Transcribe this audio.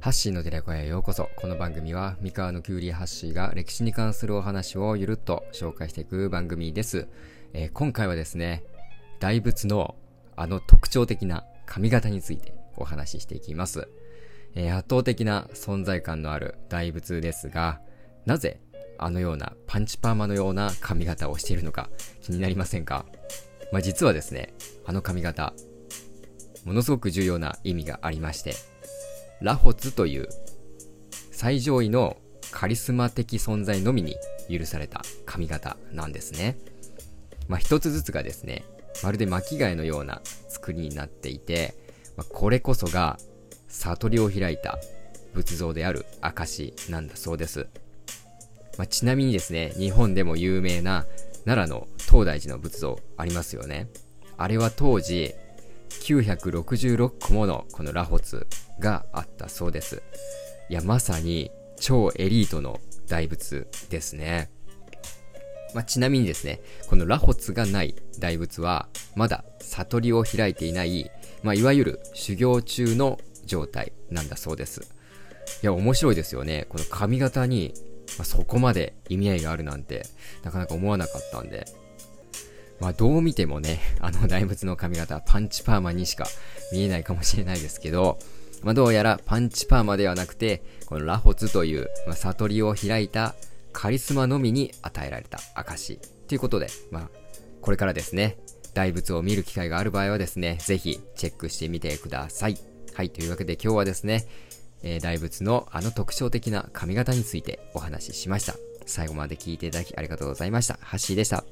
ハッシーの寺子屋へようこそ。この番組は、三河のキュウリハッシーが歴史に関するお話をゆるっと紹介していく番組です。えー、今回はですね、大仏のあの特徴的な髪型についてお話ししていきます。えー、圧倒的な存在感のある大仏ですが、なぜあのようなパンチパーマのような髪型をしているのか気になりませんか？まあ、実はですね、あの髪型、ものすごく重要な意味がありまして、ラホツという最上位のカリスマ的存在のみに許された髪型なんですね。まあ、一つずつがですね、まるで巻貝のような作りになっていて、まあ、これこそが悟りを開いた仏像である証なんだそうです。まあ、ちなみにですね、日本でも有名な奈良の東大寺の仏像ありますよね。あれは当時、966個ものこのラホツがあったそうです。いや、まさに超エリートの大仏ですね。まあ、ちなみにですね、このラホツがない大仏は、まだ悟りを開いていない、まあ、いわゆる修行中の状態なんだそうです。いや、面白いですよね。この髪型に、まあ、そこまで意味合いがあるなんて、なかなか思わなかったんで、まあどう見てもね、あの大仏の髪型、パンチパーマにしか見えないかもしれないですけど、まあどうやらパンチパーマではなくて、このラホツという、まあ、悟りを開いたカリスマのみに与えられた証ということで、まあこれからですね、大仏を見る機会がある場合はですね、ぜひチェックしてみてください。はい、というわけで今日はですね、えー、大仏のあの特徴的な髪型についてお話ししました。最後まで聞いていただきありがとうございました。ハッシーでした。